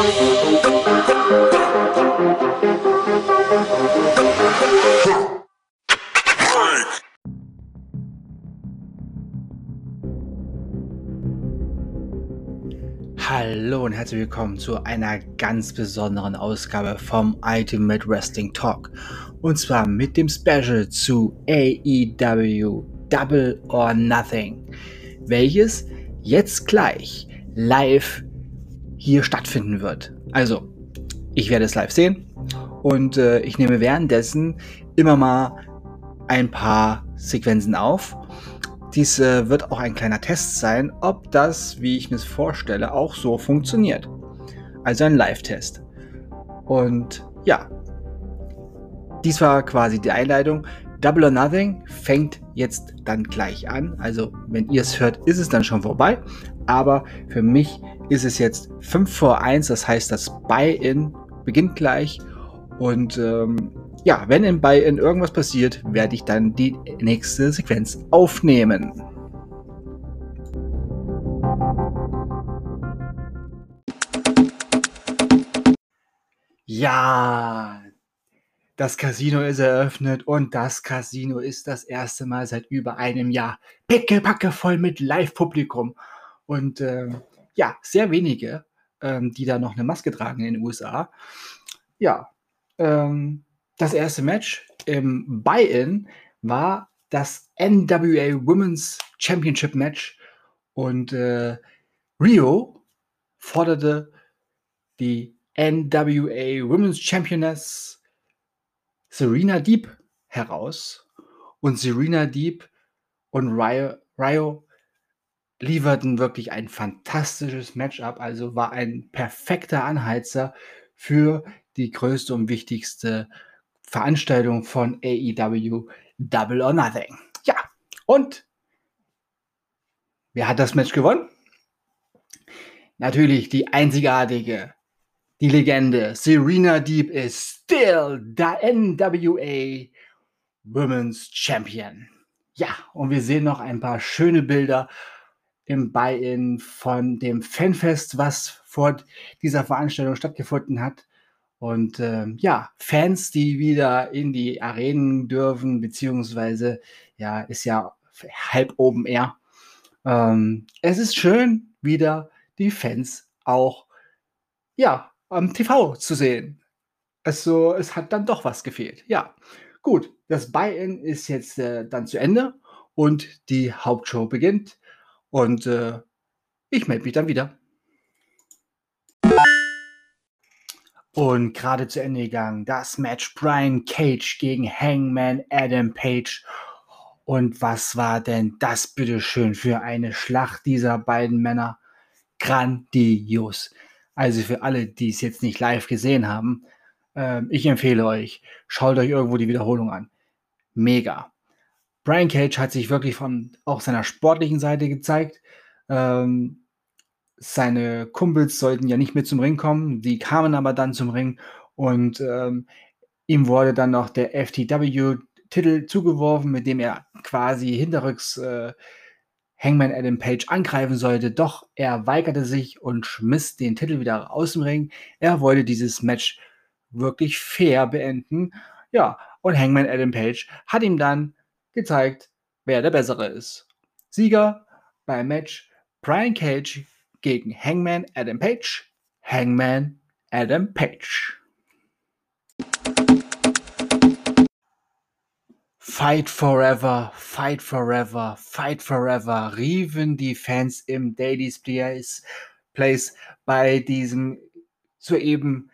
Hallo und herzlich willkommen zu einer ganz besonderen Ausgabe vom Ultimate Wrestling Talk. Und zwar mit dem Special zu AEW Double or Nothing, welches jetzt gleich live hier stattfinden wird. Also, ich werde es live sehen und äh, ich nehme währenddessen immer mal ein paar Sequenzen auf dies äh, wird auch ein kleiner Test sein, ob das, wie ich mir es vorstelle, auch so funktioniert. Also ein Live-Test. Und ja, dies war quasi die Einleitung. Double or Nothing fängt jetzt dann gleich an. Also wenn ihr es hört, ist es dann schon vorbei. Aber für mich ist es jetzt 5 vor 1. Das heißt, das Buy-in beginnt gleich. Und ähm, ja, wenn im Buy-in irgendwas passiert, werde ich dann die nächste Sequenz aufnehmen. Ja, das Casino ist eröffnet und das Casino ist das erste Mal seit über einem Jahr pickepacke voll mit Live-Publikum. Und ähm, ja, sehr wenige, ähm, die da noch eine Maske tragen in den USA. Ja, ähm, das erste Match im Buy-In war das NWA Women's Championship Match und äh, Rio forderte die NWA Women's Championess Serena Deep heraus und Serena Deep und Rio, Rio lieferten wirklich ein fantastisches Matchup, also war ein perfekter Anheizer für die größte und wichtigste Veranstaltung von AEW Double or Nothing. Ja, und wer hat das Match gewonnen? Natürlich die einzigartige, die Legende Serena Deep ist still the NWA Women's Champion. Ja, und wir sehen noch ein paar schöne Bilder im Buy-in von dem Fanfest, was vor dieser Veranstaltung stattgefunden hat. Und ähm, ja, Fans, die wieder in die Arenen dürfen, beziehungsweise ja, ist ja halb oben eher. Ähm, es ist schön, wieder die Fans auch ja, am TV zu sehen. Also, es hat dann doch was gefehlt. Ja, gut, das Buy-in ist jetzt äh, dann zu Ende und die Hauptshow beginnt. Und äh, ich melde mich dann wieder. Und gerade zu Ende gegangen, das Match Brian Cage gegen Hangman Adam Page. Und was war denn das bitteschön für eine Schlacht dieser beiden Männer? Grandios. Also für alle, die es jetzt nicht live gesehen haben, äh, ich empfehle euch, schaut euch irgendwo die Wiederholung an. Mega. Brian Cage hat sich wirklich von auch seiner sportlichen Seite gezeigt. Ähm, seine Kumpels sollten ja nicht mit zum Ring kommen, die kamen aber dann zum Ring und ähm, ihm wurde dann noch der FTW-Titel zugeworfen, mit dem er quasi hinterrücks äh, Hangman Adam Page angreifen sollte, doch er weigerte sich und schmiss den Titel wieder aus dem Ring. Er wollte dieses Match wirklich fair beenden. Ja, und Hangman Adam Page hat ihm dann gezeigt, wer der Bessere ist. Sieger beim Match Brian Cage gegen Hangman Adam Page. Hangman Adam Page. Fight forever, fight forever, fight forever, riefen die Fans im Daily's Place, bei diesem soeben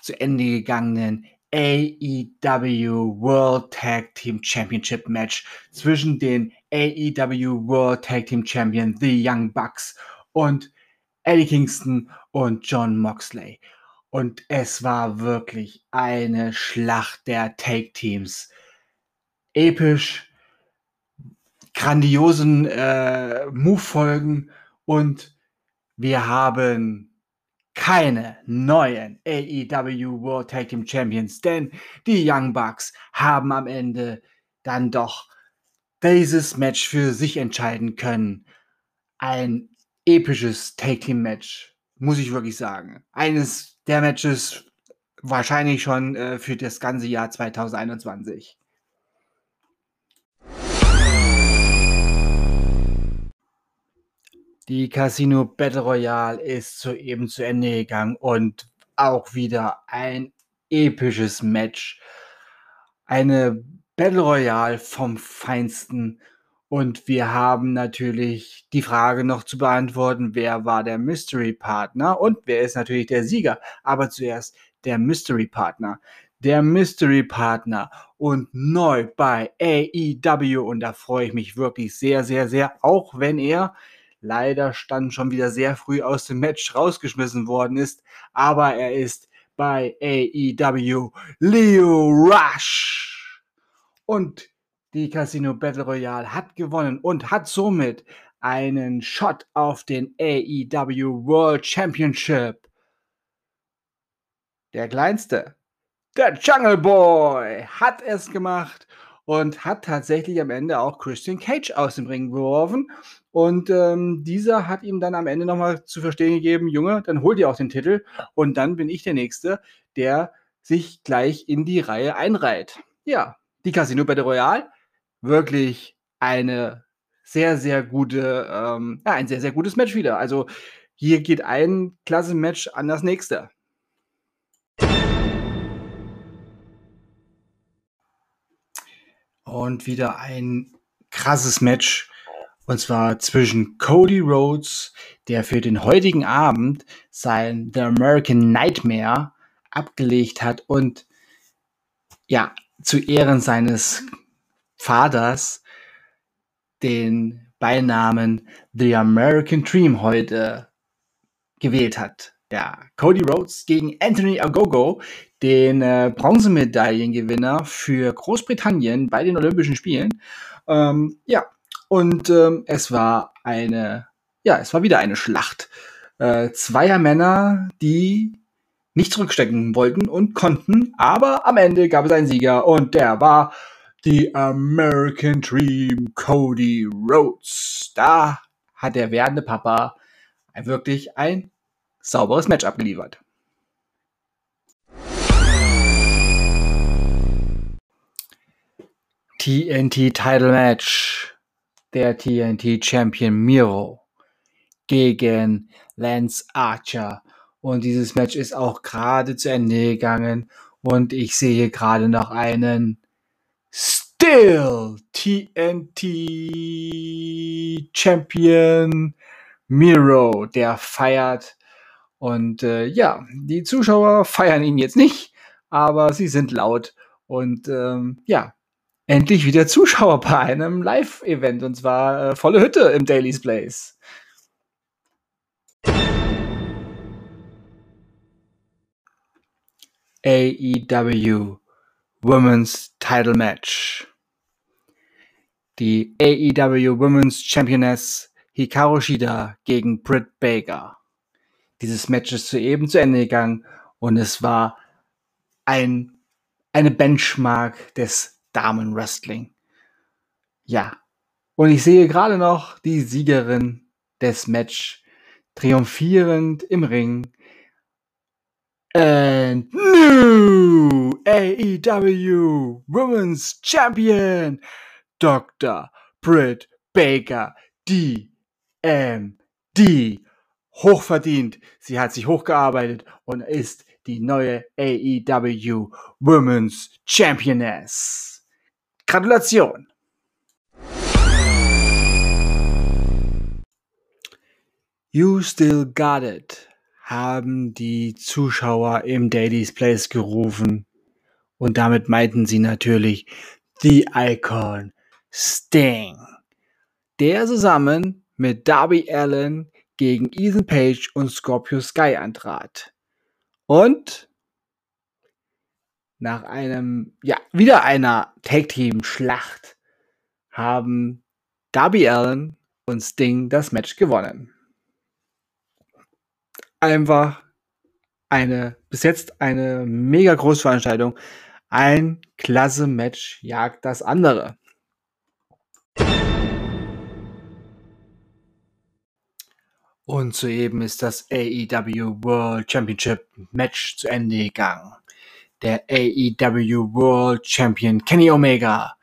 zu Ende gegangenen AEW World Tag Team Championship Match zwischen den AEW World Tag Team Champion The Young Bucks und Eddie Kingston und John Moxley. Und es war wirklich eine Schlacht der Take-Teams. Episch, grandiosen äh, Move-Folgen und wir haben keine neuen AEW World Tag Team Champions, denn die Young Bucks haben am Ende dann doch dieses Match für sich entscheiden können. Ein episches Take-Team-Match muss ich wirklich sagen. Eines der Matches wahrscheinlich schon äh, für das ganze Jahr 2021. Die Casino Battle Royale ist soeben zu Ende gegangen und auch wieder ein episches Match. Eine Battle Royale vom Feinsten. Und wir haben natürlich die Frage noch zu beantworten, wer war der Mystery Partner und wer ist natürlich der Sieger. Aber zuerst der Mystery Partner. Der Mystery Partner und neu bei AEW und da freue ich mich wirklich sehr, sehr, sehr, auch wenn er leider stand schon wieder sehr früh aus dem Match rausgeschmissen worden ist, aber er ist bei AEW Leo Rush. Und die Casino Battle Royale hat gewonnen und hat somit einen Shot auf den AEW World Championship. Der kleinste, der Jungle Boy, hat es gemacht und hat tatsächlich am Ende auch Christian Cage aus dem Ring geworfen. Und ähm, dieser hat ihm dann am Ende nochmal zu verstehen gegeben, Junge, dann hol dir auch den Titel und dann bin ich der Nächste, der sich gleich in die Reihe einreiht. Ja, die Casino Battle Royale, wirklich eine sehr, sehr gute, ähm, ja, ein sehr, sehr gutes Match wieder. Also hier geht ein klasse Match an das nächste. Und wieder ein krasses Match. Und zwar zwischen Cody Rhodes, der für den heutigen Abend sein The American Nightmare abgelegt hat und ja, zu Ehren seines Vaters den Beinamen The American Dream heute gewählt hat. Ja, Cody Rhodes gegen Anthony Agogo, den äh, Bronzemedaillengewinner für Großbritannien bei den Olympischen Spielen. Ähm, ja, und ähm, es war eine, ja, es war wieder eine Schlacht äh, zweier Männer, die nicht zurückstecken wollten und konnten, aber am Ende gab es einen Sieger und der war die American Dream Cody Rhodes. Da hat der werdende Papa wirklich ein sauberes Match abgeliefert. TNT Title Match. Der TNT Champion Miro gegen Lance Archer. Und dieses Match ist auch gerade zu Ende gegangen. Und ich sehe gerade noch einen Still TNT Champion Miro, der feiert. Und äh, ja, die Zuschauer feiern ihn jetzt nicht, aber sie sind laut. Und ähm, ja, endlich wieder Zuschauer bei einem Live-Event und zwar äh, volle Hütte im Daily's Place. AEW Women's Title Match. Die AEW Women's Championess Hikaru Shida gegen Britt Baker. Dieses Match ist soeben zu Ende gegangen und es war ein, eine Benchmark des Damenwrestling. Ja. Und ich sehe gerade noch die Siegerin des Match triumphierend im Ring. And new AEW Women's Champion Dr. Britt Baker, DMD. Hochverdient. Sie hat sich hochgearbeitet und ist die neue AEW Women's Championess. Gratulation! You Still Got It haben die Zuschauer im Daily's Place gerufen und damit meinten sie natürlich The Icon Sting, der zusammen mit Darby Allen gegen Ethan Page und Scorpio Sky antrat. Und nach einem, ja, wieder einer Tag-Team-Schlacht haben Darby Allen und Sting das Match gewonnen. Einfach eine, bis jetzt eine mega Großveranstaltung. Ein klasse Match jagt das andere. Und soeben ist das AEW World Championship Match zu Ende gegangen. Der AEW World Champion Kenny Omega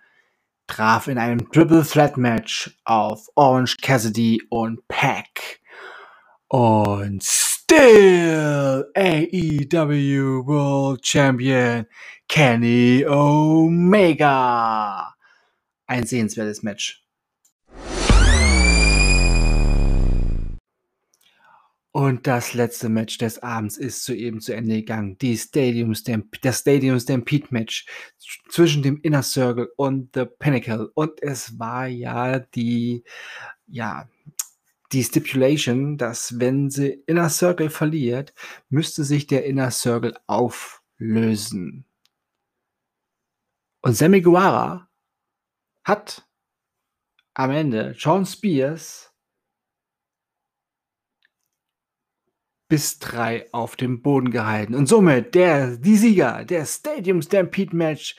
traf in einem Triple Threat Match auf Orange Cassidy und Pack. Und still AEW World Champion Kenny Omega. Ein sehenswertes Match. Und das letzte Match des Abends ist soeben zu Ende gegangen. Die Stadium das Stadium Stampede Match zwischen dem Inner Circle und The Pinnacle. Und es war ja die, ja, die Stipulation, dass wenn sie Inner Circle verliert, müsste sich der Inner Circle auflösen. Und Sammy Guevara hat am Ende John Spears bis drei auf dem Boden gehalten. Und somit der, die Sieger der Stadium Stampede Match,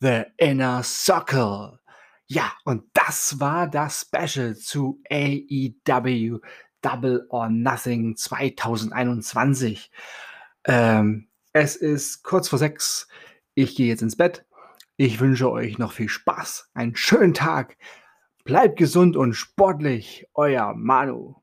The Inner Circle. Ja, und das war das Special zu AEW Double or Nothing 2021. Ähm, es ist kurz vor sechs. Ich gehe jetzt ins Bett. Ich wünsche euch noch viel Spaß, einen schönen Tag. Bleibt gesund und sportlich. Euer Manu.